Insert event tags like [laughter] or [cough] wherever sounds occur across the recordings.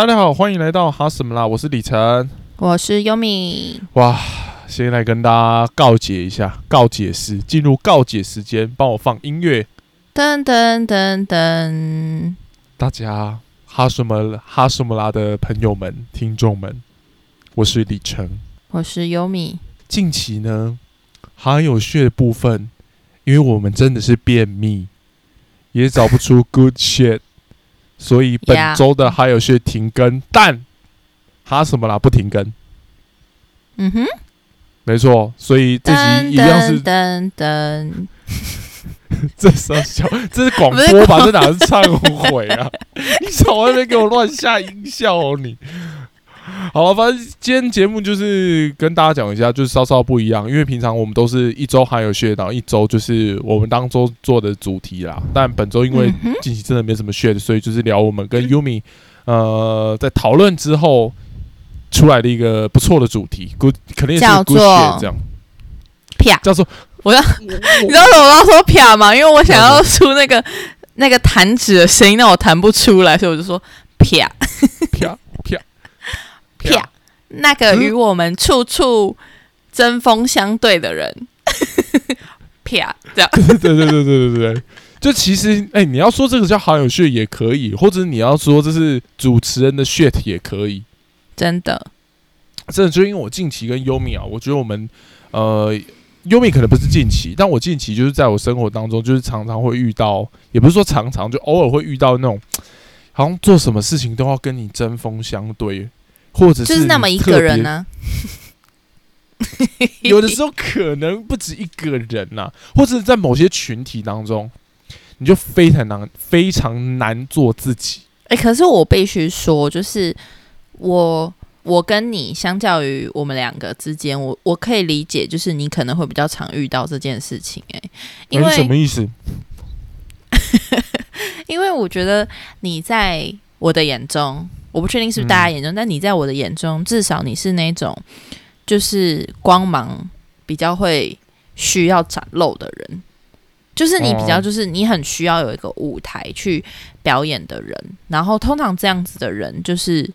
大家好，欢迎来到哈什么啦？我是李晨。我是优米。哇，先来跟大家告解一下，告解时进入告解时间，帮我放音乐。噔噔噔噔，大家哈什么哈什么啦的朋友们、听众们，我是李晨。我是优米。近期呢，还有血的部分，因为我们真的是便秘，也找不出 good shit，所以本周的还有些停更，但哈什么啦不停更，嗯哼，没错，所以这集一样是噔噔噔，[laughs] 这是要笑，这是广播吧？这哪是忏悔啊？你少在那边给我乱下音效哦你！[laughs] 好了，反正今天节目就是跟大家讲一下，就是稍稍不一样，因为平常我们都是一周还有血，然后一周就是我们当周做的主题啦。但本周因为近期真的没什么血，所以就是聊我们跟 Yumi 呃在讨论之后出来的一个不错的主题，good 肯定也是叫 good 做 shit 这样，啪！叫做我要你知道为什么我要说啪吗？因为我想要出那个那个弹指的声音，但我弹不出来，所以我就说啪啪啪啪。那个与我们处处针锋相对的人，[laughs] 啪，这样。对对对对对对对，就其实哎、你要说这个叫好友 shit 也可以，或者你要说这是主持人的 shit 也可以。真的。真的就因为我近期跟优米啊，我觉得我们呃优米可能不是近期，但我近期就是在我生活当中，就是常常会遇到，也不是说常常，就偶尔会遇到那种好像做什么事情都要跟你针锋相对，或者就是那么一个人呢、[laughs] 有的时候可能不止一个人呐、或者在某些群体当中，你就非常难非常难做自己。哎、可是我必须说，就是我我跟你相较于我们两个之间，我我可以理解，就是你可能会比较常遇到这件事情、哎，因为什么意思？[laughs] 因为我觉得你在我的眼中，我不确定是不是大家眼中，但你在我的眼中，至少你是那种就是光芒比较会需要展露的人。就是你比较，哦就是你很需要有一个舞台去表演的人，然后通常这样子的人，就是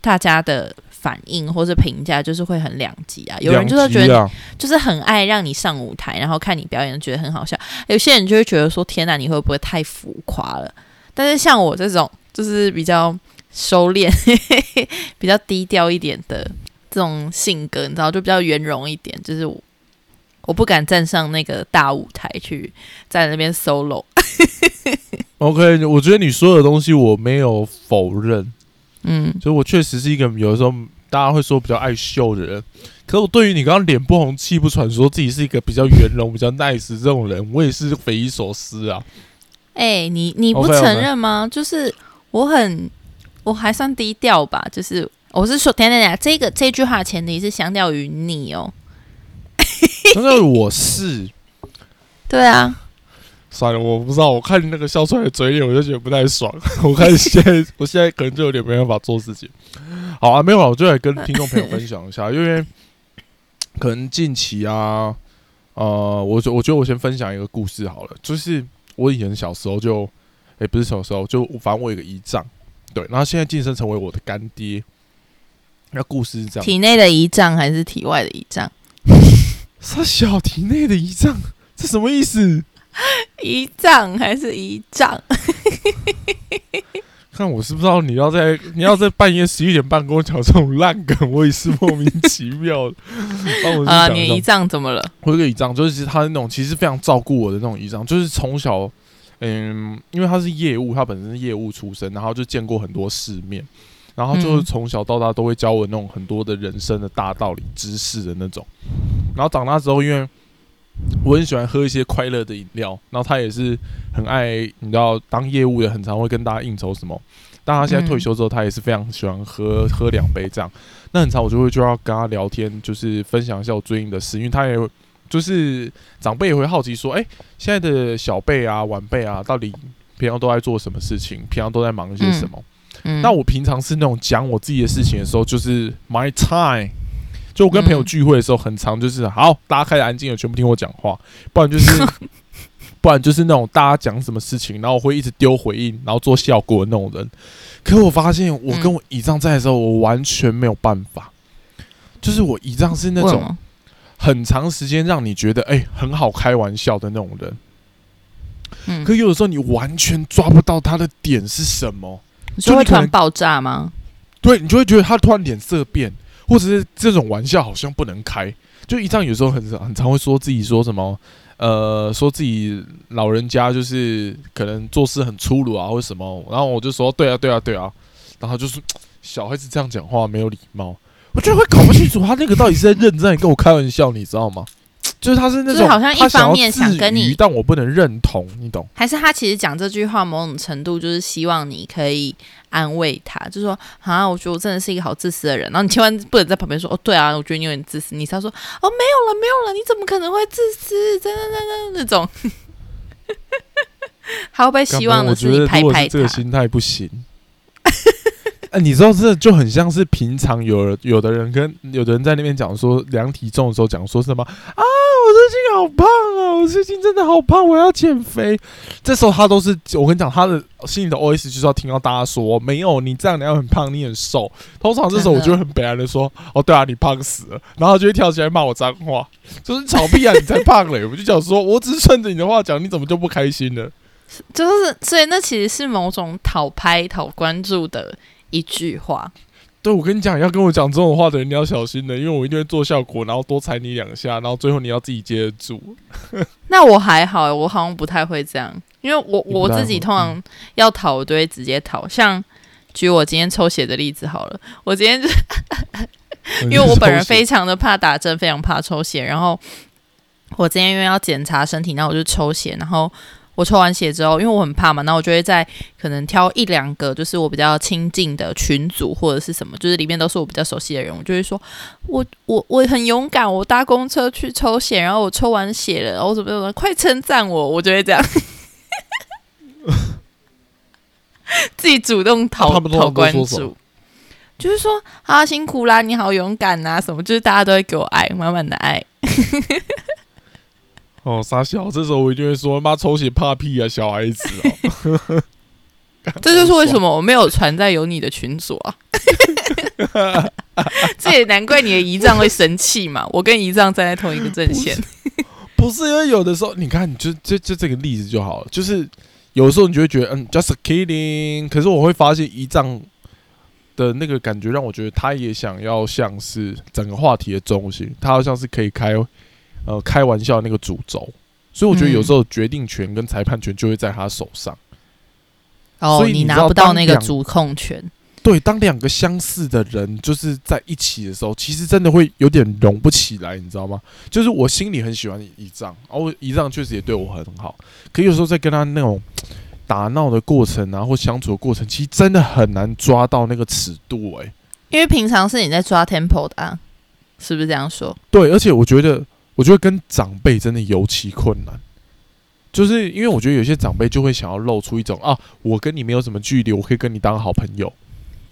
大家的反应或者评价就是会很两极啊。有人就是觉得就是很爱让你上舞台，然后看你表演，觉得很好笑；有些人就会觉得说：“天哪，你会不会太浮夸了？”但是像我这种就是比较收敛、[laughs] 比较低调一点的这种性格，你知道，就比较圆融一点，就是我我不敢站上那个大舞台去在那边 solo。[laughs] OK，我觉得你说的东西我没有否认，嗯，所以我确实是一个有的时候大家会说比较爱秀的人。可是我对于你刚刚脸不红气不喘，说自己是一个比较圆融、比较 nice 这种人，我也是匪夷所思啊。哎、你你不承认吗就是我很，我还算低调吧。就是我是说，等等等，这个这句话前提是相较于你哦。[laughs] 相较于我是对啊，算了，我不知道，我看你那个笑出来的嘴脸，我就觉得不太爽。[laughs] 我看现在，我现在可能就有点没办法做自己。好啊，没有啊，我就来跟听众朋友分享一下，[laughs] 因为可能近期啊，呃，我觉我觉得我先分享一个故事好了，就是我以前小时候就，诶、不是小时候，就反正我有一个姨丈，对，然后现在晋升成为我的干爹。那故事是这样，体内的胰脏还是体外的胰脏？他小体内的胰脏，这什么意思？胰脏还是胰脏？[laughs] 看我是不知道你要在你要在半夜十一点半跟我讲这种烂梗，我也是莫名其妙的。[laughs] 啊，你的胰脏怎么了？我有个胰脏，就是他是那种其实非常照顾我的那种胰脏，就是从小，嗯，因为他是业务，他本身是业务出身，然后就见过很多世面，然后就是嗯从小到大都会教我那种很多的人生的大道理、知识的那种。然后长大之后，因为我很喜欢喝一些快乐的饮料，然后他也是很爱，你知道，当业务的很常会跟大家应酬什么。但他现在退休之后，他也是非常喜欢喝喝两杯这样。那很常我就会就要跟他聊天，就是分享一下我最近的事，因为他也会就是长辈也会好奇说，哎、现在的小辈啊、晚辈啊，到底平常都在做什么事情？平常都在忙一些什么？嗯，那我平常是那种讲我自己的事情的时候，就是 my time，就我跟朋友嗯聚会的时候，很常就是好，大家开始安静了，全部听我讲话，不然就是 [laughs] 不然就是那种大家讲什么事情，然后我会一直丢回应，然后做效果的那种人。可我发现，我跟我姨丈在的时候，我完全没有办法。就是我姨丈是那种很长时间让你觉得哎、很好开玩笑的那种人，嗯，可有的时候你完全抓不到他的点是什么，你就会突然爆炸吗？对你就会觉得他突然脸色变，或者是这种玩笑好像不能开。就姨丈有时候很很常会说自己说什么，呃，说自己老人家就是可能做事很粗鲁啊，或者什么，然后我就说对啊对啊对啊，然后就是 [tsk] 小孩子这样讲话没有礼貌，我觉得会搞不清楚他那个到底是在认真在跟我开玩笑，你知道吗？[tsk] 就是他是那种就是好像一方面想跟你但我不能认同，你懂？还是他其实讲这句话某种程度就是希望你可以安慰他，就说啊，我觉得我真的是一个好自私的人，然后你千万不能在旁边说哦，对啊，我觉得你有点自私，你是要说哦，没有了，没有了，你怎么可能会自私？真的真的那种，他会不会希望的是你拍拍这个？心态不行。哎、你知道这就很像是平常有人有的人跟有的人在那边讲说量体重的时候讲说什么啊，我最近好胖啊，我最近真的好胖，我要减肥。这时候他都是我跟你讲，他的心里的 OS 就是要听到大家说没有，你这样你要很胖，你很瘦。通常这时候 [laughs] 我就会很悲哀的说，哦，对啊，你胖死了，然后就会跳起来骂我脏话，就是吵屁啊，你才胖嘞！我就讲说，我只是顺着你的话讲，你怎么就不开心了？[laughs] 就是所以那其实是某种讨拍、讨关注的一句话。对，我跟你讲，要跟我讲这种话的人，你要小心的，因为我一定会做效果，然后多踩你两下，然后最后你要自己接得住。[laughs] 那我还好，我好像不太会这样，因为我我自己通常要讨，我都会直接讨。像举我今天抽血的例子好了，我今天就 [laughs] 因为我本人非常的怕打针，非常怕抽血，然后我今天因为要检查身体，然后我就抽血，然后我抽完血之后，因为我很怕嘛，那我就会在可能挑一两个就是我比较亲近的群组或者是什么，就是里面都是我比较熟悉的人，我就会说，我我我很勇敢，我搭公车去抽血，然后我抽完血了，然后怎么怎么，快称赞我，我就会这样。[laughs] 自己主动讨、讨关注，就是说啊辛苦啦，你好勇敢啊、什么，就是大家都会给我爱，满满的爱。哦，傻小，这时候我一定会说，妈抽血怕屁啊，小孩子哦。[laughs] 这就是为什么我没有传在有你的群组啊。[laughs] 这也难怪你的姨丈会生气嘛。我跟姨丈站在同一个阵线，不是因为有的时候，你看，你就就就这个例子就好了，就是有的时候你就会觉得，嗯，just kidding。可是我会发现姨丈的那个感觉，让我觉得他也想要像是整个话题的中心，他好像是可以开呃开玩笑那个主轴，所以我觉得有时候决定权跟裁判权就会在他手上。哦所，以你你拿不到那个主控权。对，当两个相似的人就是在一起的时候，其实真的会有点融不起来，你知道吗？就是我心里很喜欢姨丈，哦，姨丈确实也对我很好，可有时候在跟他那种打闹的过程啊，或相处的过程，其实真的很难抓到那个尺度、欸，因为平常是你在抓 tempo 的、啊，是不是这样说？对，而且我觉得，我觉得跟长辈真的尤其困难，就是因为我觉得有些长辈就会想要露出一种啊，我跟你没有什么距离，我可以跟你当好朋友。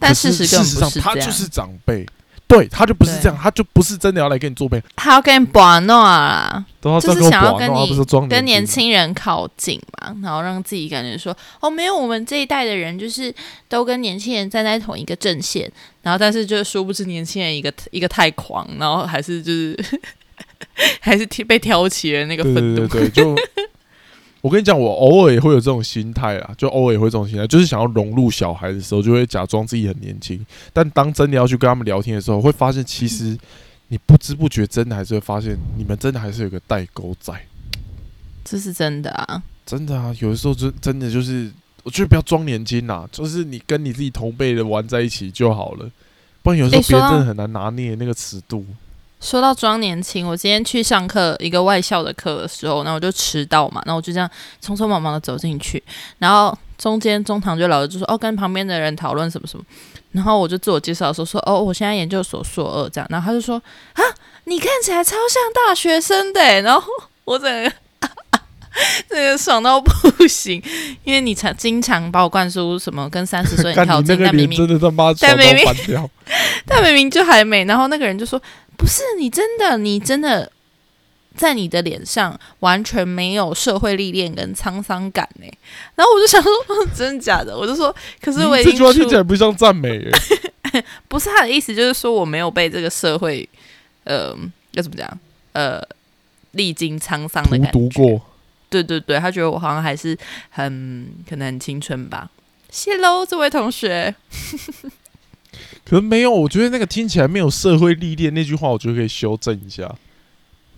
但事实根事实上他就是长辈，对他就不是这样，他就不是真的要来跟你做朋友，他要跟你把弄啊，就是想要跟你不是装跟年年轻人靠近嘛，然后让自己感觉说，哦，没有，我们这一代的人就是都跟年轻人站在同一个阵线，然后但是就殊不知年轻人一个一个太狂，然后还是就是 [laughs] 还是被挑起了那个对愤怒。对对对，就 [laughs] 我跟你讲，我偶尔也会有这种心态啊，就偶尔也会这种心态，就是想要融入小孩的时候，就会假装自己很年轻，但当真的要去跟他们聊天的时候，会发现其实你不知不觉真的还是会发现，你们真的还是有个代沟在，这是真的啊，真的啊，有的时候真真的就是，我觉得不要装年轻啦，就是你跟你自己同辈的玩在一起就好了，不然有时候别人真的很难拿捏那个尺度。说到装年轻，我今天去上课一个外校的课的时候，那我就迟到嘛，那我就这样匆匆忙忙的走进去，然后中间中堂就老师就说哦，跟旁边的人讨论什么什么，然后我就自我介绍说说哦，我现在研究所硕二这样，然后他就说啊，你看起来超像大学生的欸，然后我整个。这个爽到不行，因为你常经常把我灌输什么跟三十岁 [laughs] 很看你那靠近，个脸但明明真的他妈但爽到明明 [laughs] 他明明就还没，然后那个人就说不是你真的，你真的在你的脸上完全没有社会历练跟沧桑感呢。然后我就想说，真的假的？我就说，可是我已经 [laughs] 这句话听起来不像赞美耶。[laughs] 不是他的意思，就是说我没有被这个社会，呃，要怎么讲？呃，历经沧桑的感觉。读过。对对对，他觉得我好像还是很可能很青春吧。谢喽，这位同学。可能没有，我觉得那个听起来没有社会历练那句话，我觉得可以修正一下。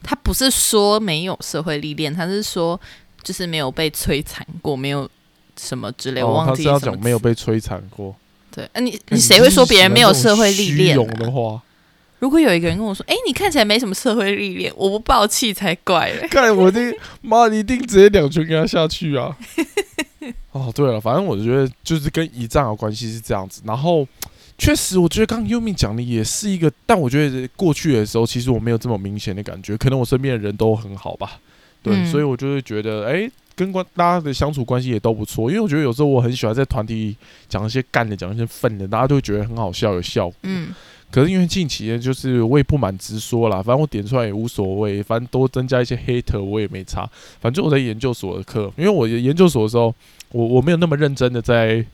他不是说没有社会历练，他是说就是没有被摧残过，没有什么之类。我忘记他是要讲没有被摧残过。对，啊，你你谁会说别人没有社会历练的话？如果有一个人跟我说：“哎，你看起来没什么社会历练，我不爆气才怪嘞！” [laughs] 看我的妈，你一定直接两拳给他下去啊！[laughs] 哦，对了，反正我觉得就是跟仪仗有关系是这样子。然后确实，我觉得刚刚优米讲的也是一个，但我觉得过去的时候，其实我没有这么明显的感觉，可能我身边的人都很好吧。对，所以我就会觉得，哎，跟关大家的相处关系也都不错。因为我觉得有时候我很喜欢在团体讲一些干的，讲一些愤的，大家都会觉得很好笑，有效果。嗯。可是因为近期呢，就是我也不满直说啦，反正我点出来也无所谓，反正多增加一些 hater 我也没差。反正我在研究所的课，因为我研究所的时候，我我没有那么认真的在。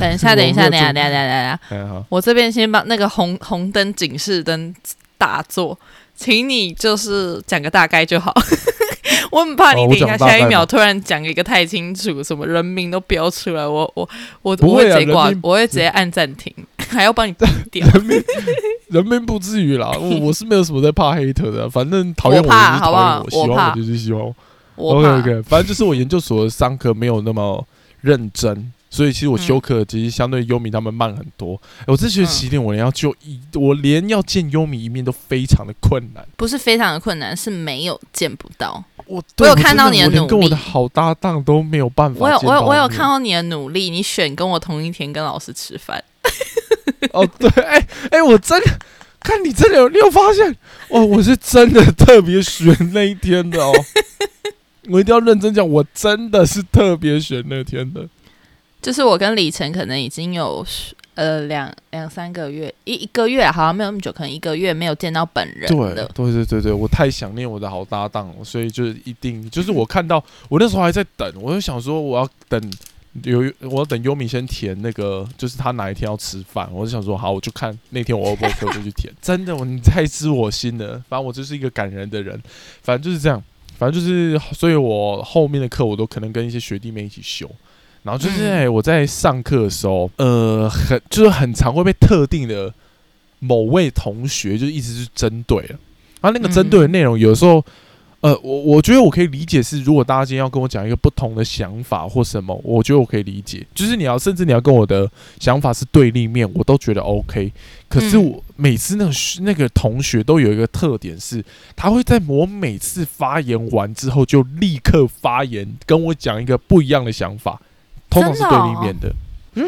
等一下，等一下，等一下，等一下，等一下，我这边先把那个红红灯警示灯打坐，请你就是讲个大概就好。[laughs] 我很怕你等一下下一秒突然讲一个太清楚，什么人名都标出来，我我我不会直接挂，我会直接按暂停。[laughs] 还要帮你点人名，人名不至于啦。我我是没有什么在怕黑特的，反正讨厌我就是讨厌我，喜欢我就是喜欢我。OK OK，反正就是我研究所的上课没有那么认真，所以其实我修课其实相对优米他们慢很多。我这学期连我连要就一，我连要见优米一面都非常的困难。不是非常的困难，是没有见不到。我我有看到你的努力，跟我的好搭档都没有办法。我有我有我有看到你的努力，你选跟我同一天跟老师吃饭。[laughs] 哦，对，哎哎，我真的看你真的有，你有发现？哦，我是真的特别选那一天的哦。[laughs] 我一定要认真讲，我真的是特别选那天的。就是我跟李晨可能已经有呃两两三个月，一一个月好像没有那么久，可能一个月没有见到本人。对，对对对对，我太想念我的好搭档了，所以就是一定，就是我看到我那时候还在等，我就想说我要等。有我要等优米先填那个，就是他哪一天要吃饭，我就想说好，我就看那天我 O 不 OK 就去填。真的，你太知我心了。反正我就是一个感人的人，反正就是这样。反正就是，所以我后面的课我都可能跟一些学弟妹一起修。然后就是欸，我在上课的时候，呃，很就是很常会被特定的某位同学就一直是针对了。然后那个针对的内容，有时候。呃，我我觉得我可以理解是，如果大家今天要跟我讲一个不同的想法或什么，我觉得我可以理解。就是你要，甚至你要跟我的想法是对立面，我都觉得 OK。可是我每次那个那个同学都有一个特点是，他会在我每次发言完之后就立刻发言，跟我讲一个不一样的想法，通常是对立面的。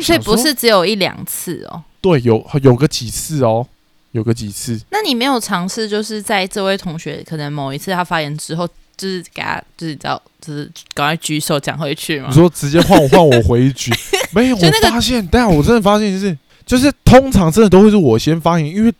所以不是只有一两次哦？对，有有个几次哦。有个几次，那你没有尝试，就是在这位同学可能某一次他发言之后，就是给他，就是知道，就是赶快举手讲回去吗？你说直接换我换我回一句？[laughs] 没有，我发现，但我真的发现就是，就是通常真的都会是我先发言，因为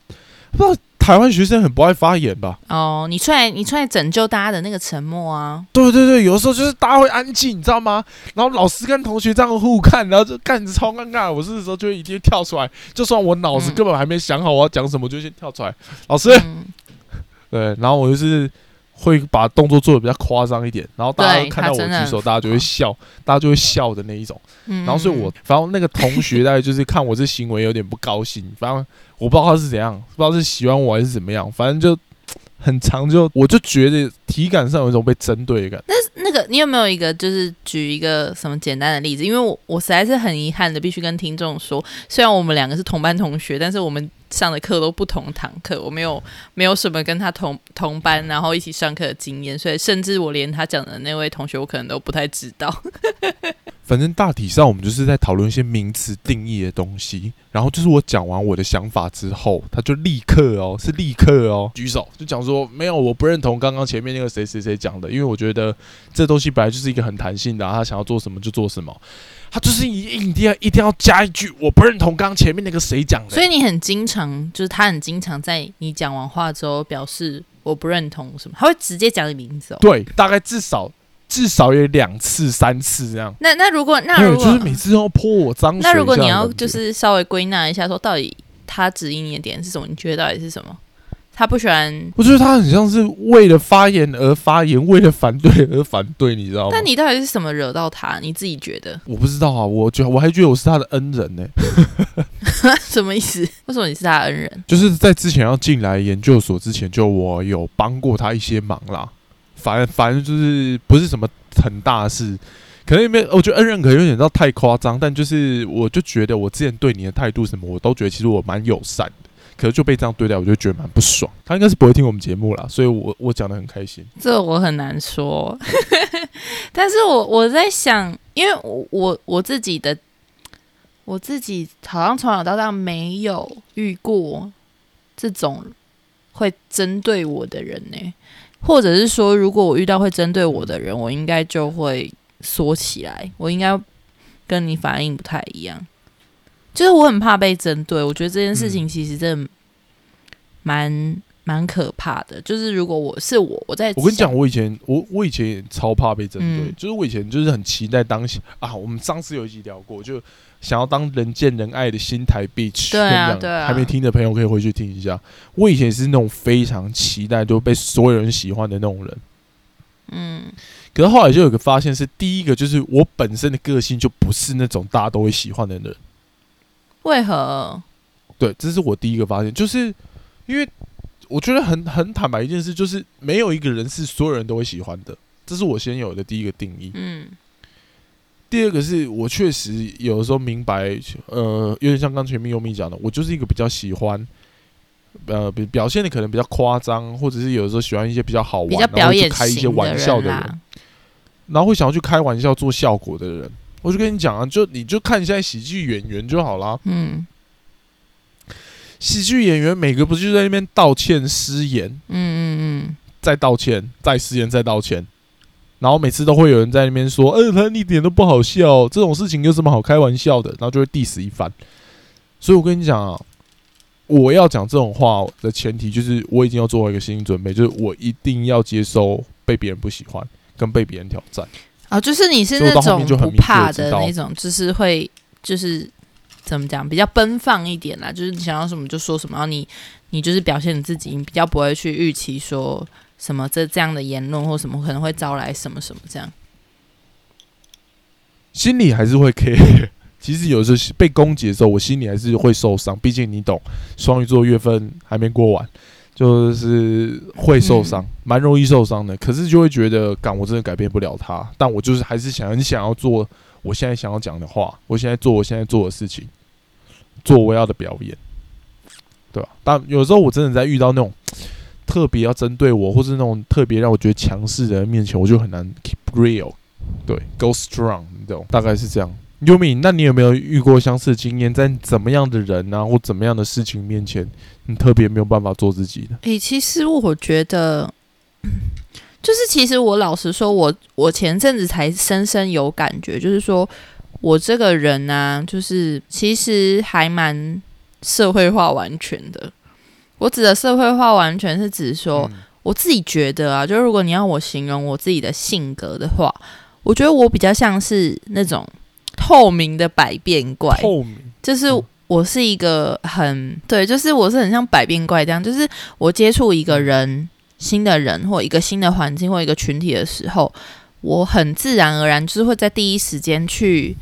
不知道。台湾学生很不爱发言吧？哦，你出来，你出来拯救大家的那个沉默啊！对对对，有的时候就是大家会安静，你知道吗？然后老师跟同学这样互看，然后就干着超尴尬。我是时候就会一定跳出来，就算我脑子根本还没想好我要讲什么，就先跳出来。老师，[laughs] 对，然后我就是。会把动作做的比较夸张一点，然后大家看到我举手，大家就会笑，大家就会笑的那一种。然后所以我，反正那个同学大概就是看我这行为有点不高兴，反正我不知道他是怎样，不知道是喜欢我还是怎么样，反正就很长，就我就觉得体感上有一种被针对的感。那那个你有没有一个就是举一个什么简单的例子？因为我我实在是很遗憾的，必须跟听众说，虽然我们两个是同班同学，但是我们。上的课都不同堂课，我没有没有什么跟他同同班，然后一起上课的经验，所以甚至我连他讲的那位同学，我可能都不太知道。[laughs] 反正大体上我们就是在讨论一些名词定义的东西，然后就是我讲完我的想法之后，他就立刻哦，是立刻哦举手就讲说没有，我不认同刚刚前面那个谁谁谁讲的，因为我觉得这东西本来就是一个很弹性的、啊，他想要做什么就做什么，他就是一一定要一定要加一句我不认同刚刚前面那个谁讲的，所以你很经常，就是他很经常在你讲完话之后表示我不认同什么，他会直接讲你名字哦。对，大概至少至少有两次三次这样。那那如果那如果就是每次都要泼我脏水。那如果你要就是稍微归纳一下，说到底他指引你的点是什么？你觉得到底是什么？他不喜欢，我觉得他很像是为了发言而发言，为了反对而反对，你知道吗？但你到底是什么惹到他？你自己觉得我不知道啊，我觉我还觉得我是他的恩人呢、[laughs] 什么意思？为什么你是他的恩人？就是在之前要进来研究所之前，就我有帮过他一些忙啦。反正反正就是不是什么很大的事，可能也没有，我觉得恩人可能有点到太夸张，但就是我就觉得我之前对你的态度什么，我都觉得其实我蛮友善的。可是就被这样对待，我就觉得蛮不爽。他应该是不会听我们节目啦，所以我我讲的很开心。这我很难说，[laughs] 但是我我在想，因为我我我自己的我自己好像从小到大没有遇过这种会针对我的人呢、或者是说，如果我遇到会针对我的人，我应该就会缩起来，我应该跟你反应不太一样，就是我很怕被针对，我觉得这件事情其实真的蛮蛮可怕的，就是如果我是我，我在我跟你讲，我以前我我以前也超怕被针对，嗯就是我以前就是很期待当啊，我们上次有一集聊过，就想要当人见人爱的新台 bitch。对啊跟你讲对啊还没听的朋友可以回去听一下。我以前是那种非常期待就被所有人喜欢的那种人，嗯可是后来就有个发现是，第一个就是我本身的个性就不是那种大家都会喜欢的人。为何？对，这是我第一个发现，就是因为我觉得很很坦白一件事，就是没有一个人是所有人都会喜欢的，这是我先有的第一个定义。嗯第二个是我确实有的时候明白，呃，有点像刚前面优米讲的，我就是一个比较喜欢，呃，表表现的可能比较夸张，或者是有的时候喜欢一些比较好玩，比较开一些玩笑的人，然后会想要去开玩笑做效果的人。我就跟你讲啊，就你就看现在喜剧演员就好啦。嗯喜剧演员每个不是就在那边道歉、失言，嗯嗯嗯，再道歉，再失言，再道歉，然后每次都会有人在那边说：“呃，他一点都不好笑，这种事情有什么好开玩笑的？”然后就会 diss 一番。所以我跟你讲啊，我要讲这种话的前提就是我已经要做好一个心理准备，就是我一定要接受被别人不喜欢，跟被别人挑战。哦，就是你是那种不怕的那种，就是会就是怎么讲，比较奔放一点啦，就是你想要什么就说什么，然后你你就是表现你自己，你比较不会去预期说什么这这样的言论或什么可能会招来什么什么这样。心里还是会 care。[laughs] 其实有时候被攻击的时候，我心里还是会受伤。毕竟你懂，双鱼座月份还没过完，就是会受伤，蛮、容易受伤的。可是就会觉得，感我真的改变不了他，但我就是还是想很想要做我现在想要讲的话，我现在做我现在做的事情，做我要的表演，对吧？但有时候我真的在遇到那种特别要针对我，或是那种特别让我觉得强势的人面前，我就很难 keep real。对，go strong，你懂，大概是这样。优米，那你有没有遇过相似的经验，在怎么样的人啊，或怎么样的事情面前，你特别没有办法做自己的？诶、其实我觉得，[clears throat] 就是其实我老实说，我我前阵子才深深有感觉，就是说我这个人呢、就是其实还蛮社会化完全的。我指的社会化完全是指说，嗯我自己觉得啊，就是如果你要我形容我自己的性格的话，我觉得我比较像是那种透明的百变怪，透明，就是嗯。我是一个很对，就是我是很像百变怪这样，就是我接触一个人、新的人或一个新的环境或一个群体的时候，我很自然而然就是会在第一时间去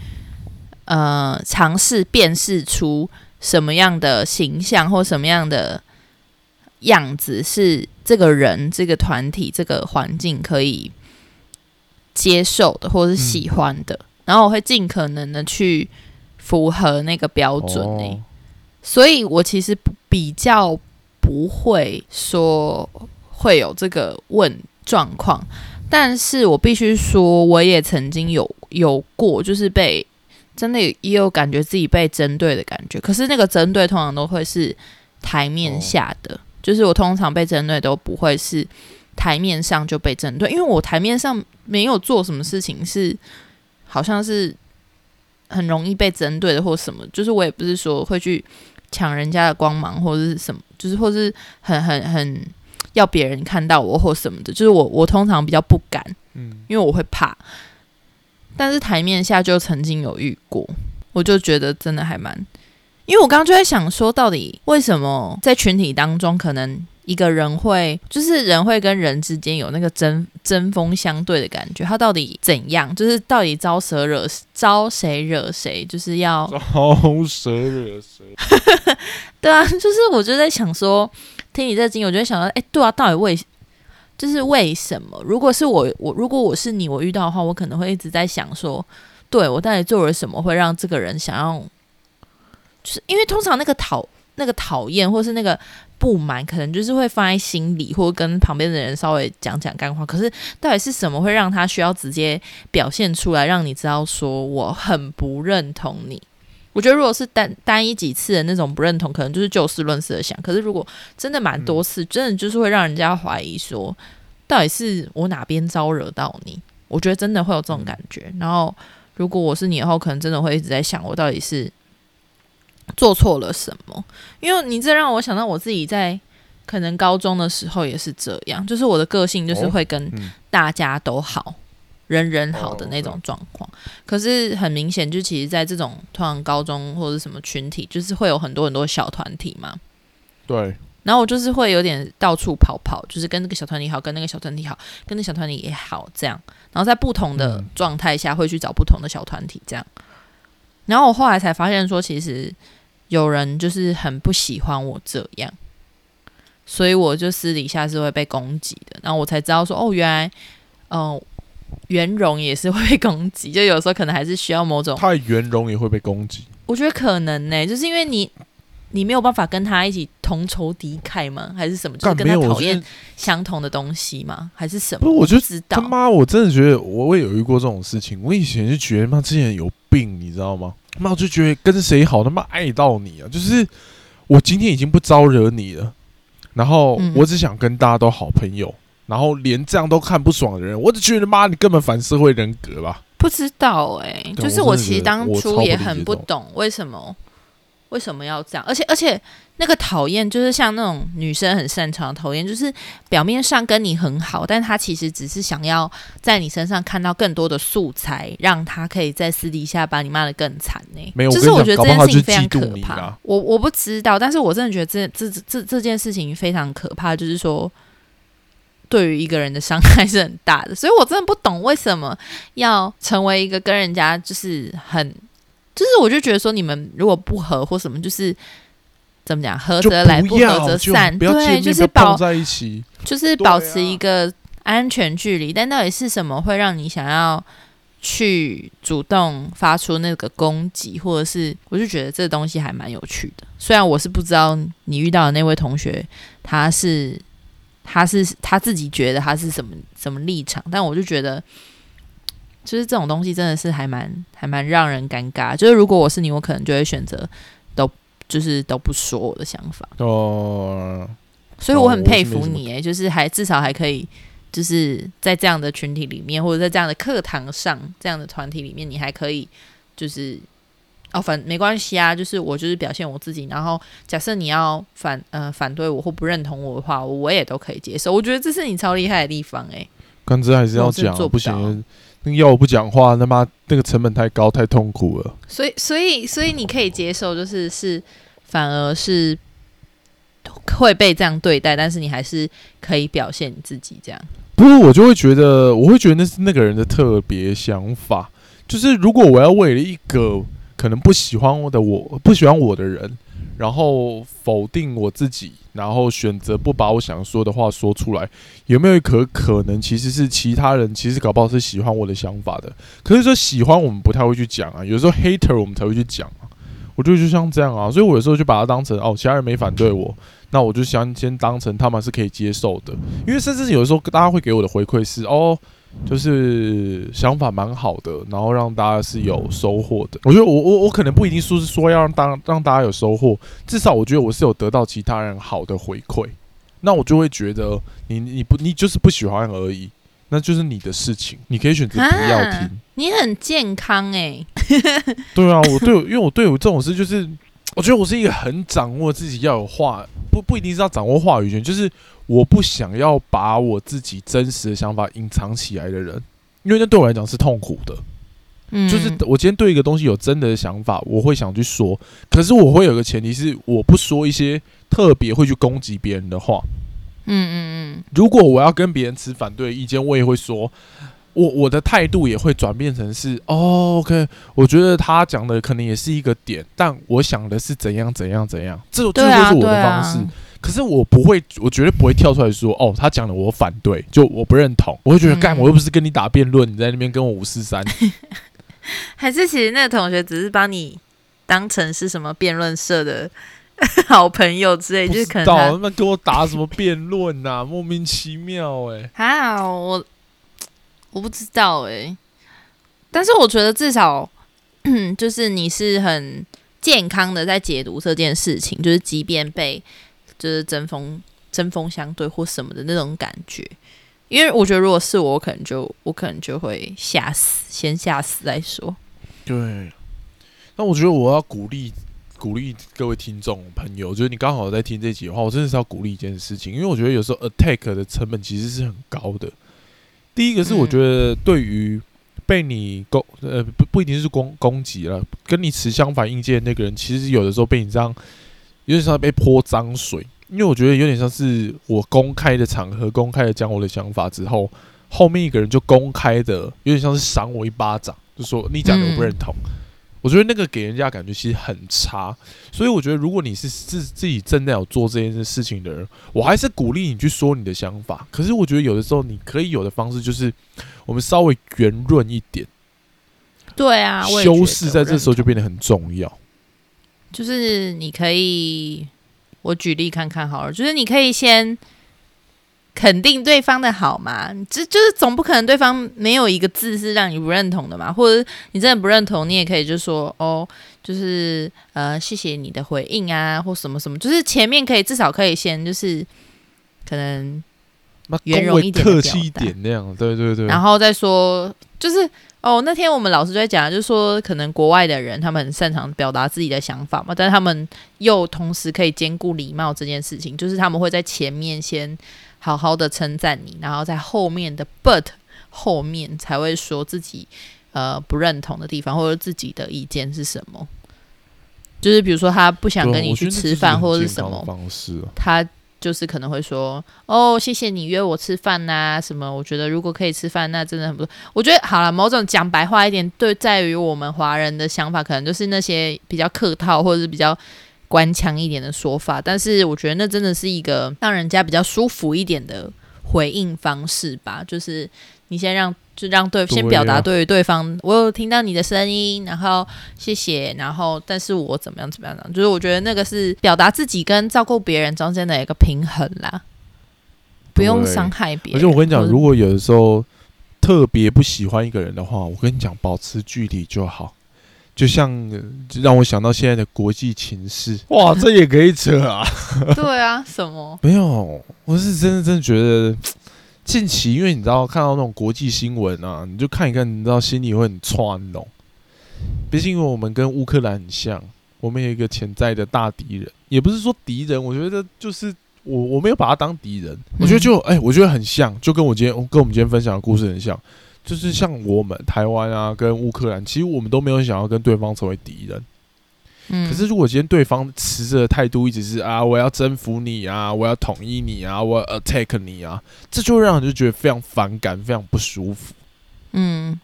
呃尝试辨识出什么样的形象或什么样的样子是这个人、这个团体、这个环境可以接受的或是喜欢的，然后我会尽可能的去符合那个标准欸。诶、哦所以我其实比较不会说会有这个问状况，但是我必须说，我也曾经有有过，就是被真的也有感觉自己被针对的感觉。可是那个针对通常都会是台面下的，就是我通常被针对都不会是台面上就被针对，因为我台面上没有做什么事情是好像是很容易被针对的或什么，就是我也不是说会去抢人家的光芒或者是什么，就是或是很很很要别人看到我或什么的，就是我我通常比较不敢。嗯，因为我会怕，但是台面下就曾经有遇过，我就觉得真的还蛮，因为我刚刚就在想说，到底为什么在群体当中，可能一个人会，就是人会跟人之间有那个针针锋相对的感觉，他到底怎样，就是到底招蛇惹招谁惹谁，就是要 [laughs] 招蛇惹谁，[laughs] 对啊，就是我就在想说，听你这经，我就在想说，哎，对啊，到底为就是为什么？如果是我，我如果我是你，我遇到的话，我可能会一直在想说，对我到底做了什么，会让这个人想要？就是因为通常那个讨那个讨厌，或是那个不满，可能就是会放在心里，或跟旁边的人稍微讲讲干话。可是到底是什么会让他需要直接表现出来，让你知道说我很不认同你？我觉得如果是单单一几次的那种不认同，可能就是就事论事的想。可是如果真的蛮多次，真的就是会让人家怀疑说，到底是我哪边招惹到你？我觉得真的会有这种感觉。然后如果我是你以后，可能真的会一直在想，我到底是做错了什么？因为你这让我想到我自己在可能高中的时候也是这样，就是我的个性就是会跟大家都好。人人好的那种状况，可是很明显，就其实，在这种通常高中或者什么群体，就是会有很多很多小团体嘛。对。然后我就是会有点到处跑跑，就是跟那个小团体好，跟那个小团体好，跟那小团体也好，这样。然后在不同的状态下，会去找不同的小团体，这样。然后我后来才发现，说其实有人就是很不喜欢我这样，所以我就私底下是会被攻击的。然后我才知道说，哦，原来，嗯。圆融也是会被攻击，就有时候可能还是需要某种太圆融也会被攻击。我觉得可能呢，就是因为你你没有办法跟他一起同仇敌忾吗？还是什么？就是跟他讨厌相同的东西吗？还是什么？不，我就知道他妈，我真的觉得我也有遇过这种事情。我以前就觉得妈之前有病，你知道吗？妈，我就觉得跟谁好他妈爱到你啊！就是我今天已经不招惹你了，然后我只想跟大家都好朋友。然后连这样都看不爽的人，我只觉得妈，你根本反社会人格吧？不知道哎，就是我其实当初也很不懂为什么为什么要这样，而且而且那个讨厌就是像那种女生很擅长讨厌，就是表面上跟你很好，但她其实只是想要在你身上看到更多的素材，让她可以在私底下把你骂的更惨呢。没有，就是我觉得这件事情非常可怕。我我不知道，但是我真的觉得这这这这件事情非常可怕，就是说。对于一个人的伤害是很大的，所以我真的不懂为什么要成为一个跟人家就是很，就是我就觉得说你们如果不合或什么，就是怎么讲，合则来，不合则散，对，就是保在一起，就是保持一个安全距离。但到底是什么会让你想要去主动发出那个攻击，或者是我就觉得这东西还蛮有趣的。虽然我是不知道你遇到的那位同学他是。他是他自己觉得他是什么什么立场，但我就觉得，就是这种东西真的是还蛮还蛮让人尴尬。就是如果我是你，我可能就会选择都就是都不说我的想法。哦，所以我很佩服你诶，就是还至少还可以，就是在这样的群体里面，或者在这样的课堂上，这样的团体里面，你还可以就是。哦，反没关系啊，就是我就是表现我自己，然后假设你要反呃反对我或不认同我的话，我也都可以接受。我觉得这是你超厉害的地方哎。刚才还是要讲，不行，要我不讲话，他妈那个成本太高，太痛苦了。所以，所以，所以你可以接受，就是是反而是会被这样对待，但是你还是可以表现你自己这样。不过我就会觉得，我会觉得那是那个人的特别想法，就是如果我要为了一个。可能不喜欢我的我不喜欢我的人，然后否定我自己，然后选择不把我想说的话说出来，有没有可可能其实是其他人其实搞不好是喜欢我的想法的？可是说喜欢我们不太会去讲啊，有时候 hater 我们才会去讲啊。我觉得就像这样啊，所以我有时候就把它当成哦，其他人没反对我，那我就想先当成他们是可以接受的，因为甚至有的时候大家会给我的回馈是哦。就是想法蛮好的，然后让大家是有收获的。我觉得我我我可能不一定说是说要让大让大家有收获，至少我觉得我是有得到其他人好的回馈，那我就会觉得你你不你就是不喜欢而已，那就是你的事情，你可以选择不要听。啊你很健康哎、[laughs] 对啊，我对我因为我对我这种事就是，我觉得我是一个很掌握自己要有话，不不一定是要掌握话语权，就是我不想要把我自己真实的想法隐藏起来的人，因为那对我来讲是痛苦的。嗯，就是我今天对一个东西有真的想法，我会想去说，可是我会有个前提是，我不说一些特别会去攻击别人的话。嗯嗯嗯，如果我要跟别人持反对意见，我也会说，我我的态度也会转变成是，哦，OK，我觉得他讲的可能也是一个点，但我想的是怎样怎样怎样，这这对啊，会是我的方式。啊，可是我不会，我绝对不会跳出来说，哦，他讲的我反对，就我不认同，我会觉得，嗯。干，我又不是跟你打辩论，你在那边跟我五四三，[laughs] 还是其实那个同学只是把你当成是什么辩论社的 [laughs] 好朋友之类，就是可能知道他他妈跟我打什么辩论呐，莫名其妙哎、还好我我不知道哎、但是我觉得至少就是你是很健康的在解读这件事情，就是即便被就是针锋针锋相对或什么的那种感觉。因为我觉得，如果是我，我可能就我可能就会吓死，先吓死再说。对，那我觉得我要鼓励鼓励各位听众朋友，就是你刚好在听这集的话，我真的是要鼓励一件事情，因为我觉得有时候 attack 的成本其实是很高的。第一个是我觉得对于被你攻呃不不一定是攻攻击了，跟你持相反意见的那个人，其实有的时候被你这样有点像被泼脏水，因为我觉得有点像是我公开的场合公开的讲我的想法之后，后面一个人就公开的有点像是赏我一巴掌，就说你讲的我不认同。我觉得那个给人家感觉其实很差，所以我觉得如果你是自自己正在有做这件事情的人，我还是鼓励你去说你的想法。可是我觉得有的时候你可以有的方式就是，我们稍微圆润一点，对啊，修饰在这时候就变得很重要。就是你可以，我举例看看好了，就是你可以先肯定对方的好嘛，这就是总不可能对方没有一个字是让你不认同的嘛，或者你真的不认同，你也可以就说哦，就是呃，谢谢你的回应啊，或什么什么，就是前面可以至少可以先就是可能圆融一点客气一点那样，对对对。然后再说，就是哦，那天我们老师就在讲，就是说可能国外的人他们很擅长表达自己的想法嘛，但是他们又同时可以兼顾礼貌这件事情，就是他们会在前面先好好的称赞你，然后在后面的 but 后面才会说自己呃不认同的地方或者自己的意见是什么。就是比如说他不想跟你去吃饭或者是什么，方式啊？他就是可能会说：“哦，谢谢你约我吃饭呐、什么？我觉得如果可以吃饭，那真的很不错。我觉得好了，某种讲白话一点，对，在于我们华人的想法，可能就是那些比较客套或者是比较官腔一点的说法。但是我觉得那真的是一个让人家比较舒服一点的回应方式吧。就是你先让，就让对先表达啊对于对方，我有听到你的声音，然后谢谢，然后但是我怎么样怎么样呢？就是我觉得那个是表达自己跟照顾别人中间的一个平衡啦，不用伤害别人。而且我跟你讲，如果有的时候特别不喜欢一个人的话，我跟你讲，保持距离就好。就像让我想到现在的国际情势，哇，这也可以扯啊！[laughs] 对啊，什么？没有，我是真的真的觉得近期，因为你知道看到那种国际新闻啊，你就看一看，你知道心里会很窜哦。毕竟因为我们跟乌克兰很像，我们有一个潜在的大敌人，也不是说敌人，我觉得就是我我没有把他当敌人，我觉得就哎、我觉得很像，就跟我今天跟我们今天分享的故事很像，就是像我们台湾啊跟乌克兰，其实我们都没有想要跟对方成为敌人。嗯，可是如果今天对方持着的态度一直是啊，我要征服你啊，我要统一你啊，我要 attack 你啊，这就会让人就觉得非常反感，非常不舒服。嗯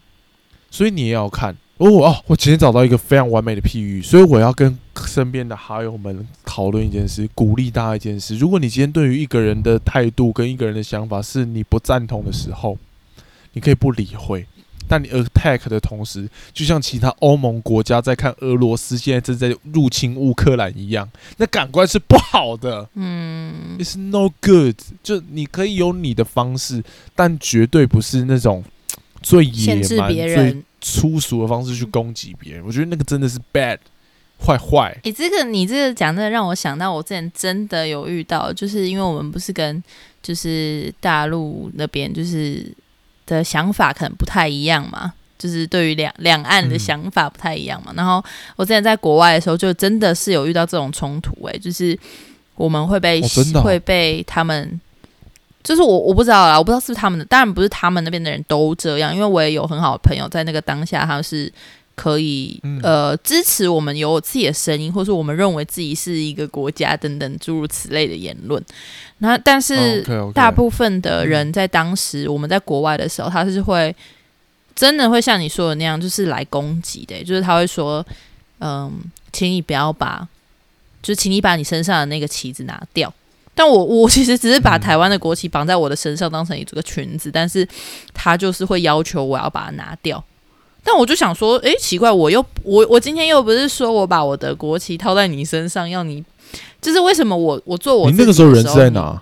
所以你也要看哦哦，我今天找到一个非常完美的譬喻，所以我要跟身边的好友们讨论一件事，鼓励大家一件事。如果你今天对于一个人的态度跟一个人的想法是你不赞同的时候，你可以不理会。但你 attack 的同时，就像其他欧盟国家在看俄罗斯现在正在入侵乌克兰一样，那感官是不好的。嗯 It's no good。就你可以有你的方式，但绝对不是那种最野蛮、最。粗俗的方式去攻击别人，我觉得那个真的是 bad，坏坏。诶，这个你这个讲真的让我想到，我之前真的有遇到，就是因为我们不是跟就是大陆那边就是的想法可能不太一样嘛，就是对于两两岸的嗯想法不太一样嘛。然后我之前在国外的时候，就真的是有遇到这种冲突，诶，就是我们会被、哦哦会被他们。就是我我不知道啦，我不知道是不是他们的，当然不是他们那边的人都这样，因为我也有很好的朋友在那个当下，他是可以、嗯呃支持我们有自己的声音，或是我们认为自己是一个国家等等诸如此类的言论。那但是大部分的人在当时我们在国外的时候，他是会真的会像你说的那样，就是来攻击的，就是他会说，嗯，请你不要把，就是请你把你身上的那个旗子拿掉。但我我其实只是把嗯台湾的国旗绑在我的身上当成一个裙子，但是他就是会要求我要把它拿掉。但我就想说，诶，奇怪，我又我我今天又不是说我把我的国旗套在你身上，要你，就是为什么我我做我那个时候人是在哪？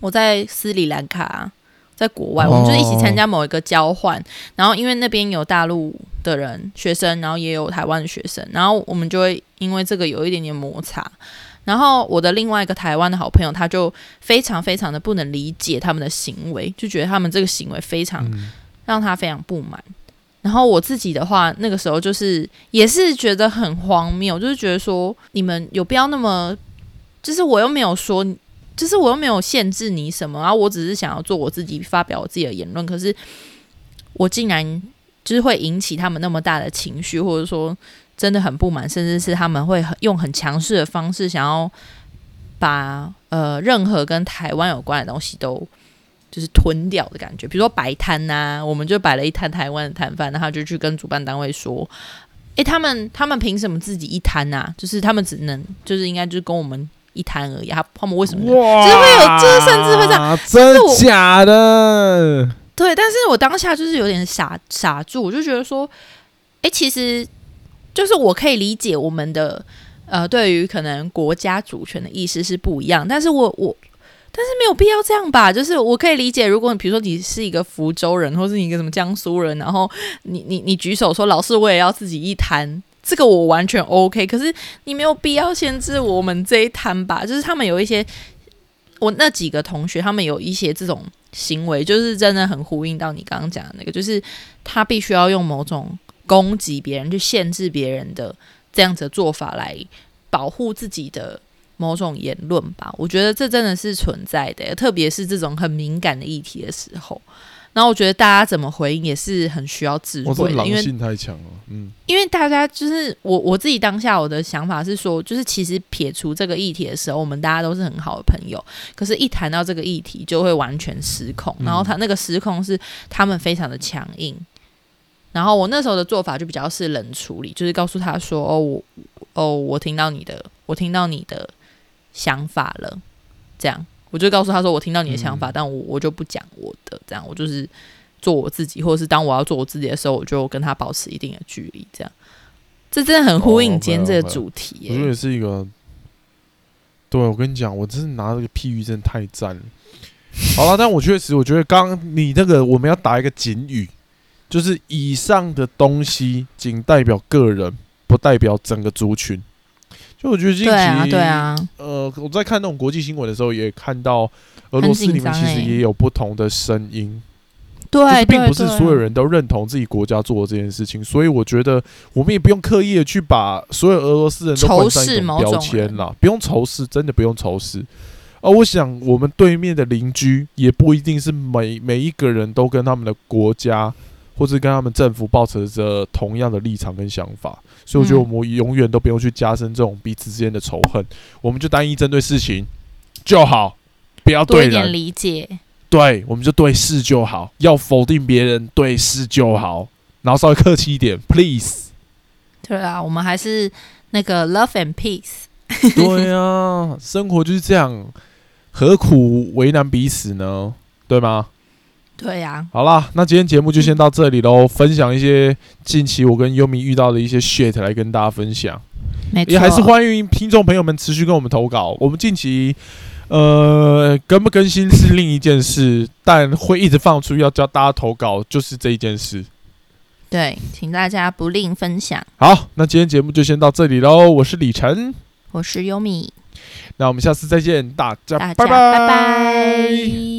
我在斯里兰卡啊、在国外，我们就是一起参加某一个交换，然后因为那边有大陆的人学生，然后也有台湾的学生，然后我们就会因为这个有一点点摩擦。然后我的另外一个台湾的好朋友，他就非常非常的不能理解他们的行为，就觉得他们这个行为非常嗯让他非常不满。然后我自己的话，那个时候就是也是觉得很荒谬，就是觉得说你们有必要那么，就是我又没有说，就是我又没有限制你什么，然后我只是想要做我自己，发表我自己的言论，可是我竟然就是会引起他们那么大的情绪，或者说真的很不满，甚至是他们会很用很强势的方式想要把呃任何跟台湾有关的东西都就是吞掉的感觉。比如说摆摊呐，我们就摆了一摊台湾的摊贩，然后就去跟主办单位说。诶，他们他们凭什么自己一摊呐、就是他们只能就是应该就是跟我们一摊而已，他他们为什么哇，就是会有就是甚至会这样，真的假的？对，但是我当下就是有点傻傻住，我就觉得说，哎，其实就是我可以理解我们的呃，对于可能国家主权的意识是不一样，但是我我但是没有必要这样吧？就是我可以理解，如果你比如说你是一个福州人，或是你一个什么江苏人，然后你你你举手说老师我也要自己一摊。这个我完全 OK，可是你没有必要限制我们这一摊吧？就是他们有一些，我那几个同学，他们有一些这种行为，就是真的很呼应到你刚刚讲的那个，就是他必须要用某种攻击别人、去限制别人的这样子的做法来保护自己的某种言论吧。我觉得这真的是存在的，特别是这种很敏感的议题的时候。然后我觉得大家怎么回应也是很需要智慧的，因为狼性太强了，嗯，因为大家就是我我自己当下我的想法是说，就是其实撇除这个议题的时候，我们大家都是很好的朋友。可是，一谈到这个议题，就会完全失控。嗯然后他那个失控是他们非常的强硬。然后我那时候的做法就比较是冷处理，就是告诉他说：“哦，我哦，我听到你的，我听到你的想法了。”这样，我就告诉他说：“我听到你的想法，嗯但我我就不讲我的。这样，我就是做我自己，或者是当我要做我自己的时候，我就跟他保持一定的距离。这样，这真的很呼应今天这个主题耶、我觉得也是一个。对，我跟你讲，我真是拿这个譬喻真的太赞了。好了，但我确实，我觉得刚刚你那个我们要打一个警语，就是以上的东西仅代表个人，不代表整个族群。就我觉得近期，对啊，对啊，呃，我在看那种国际新闻的时候，也看到俄罗斯里面其实也有不同的声音，对，就是并不是所有人都认同自己国家做的这件事情，所以我觉得我们也不用刻意的去把所有俄罗斯人都冠上一种标签啦，不用仇视，真的不用仇视。而我想，我们对面的邻居也不一定是每每一个人都跟他们的国家或是跟他们政府保持着同样的立场跟想法，所以我觉得嗯我们永远都不用去加深这种彼此之间的仇恨，我们就单一针对事情就好，不要对人。理解。对，我们就对事就好，要否定别人，对事就好，然后稍微客气一点，please。对啊，我们还是那个 love and peace。对啊，生活就是这样，何苦为难彼此呢？对吗？对呀、好啦，那今天节目就先到这里喽，分享一些近期我跟优米遇到的一些 shit 来跟大家分享，没错，也还是欢迎听众朋友们持续跟我们投稿。我们近期呃，更不更新是另一件事，但会一直放出要叫大家投稿，就是这一件事。对，请大家不吝分享。好，那今天节目就先到这里喽。我是李晨，我是优米，那我们下次再见，大家大家拜拜拜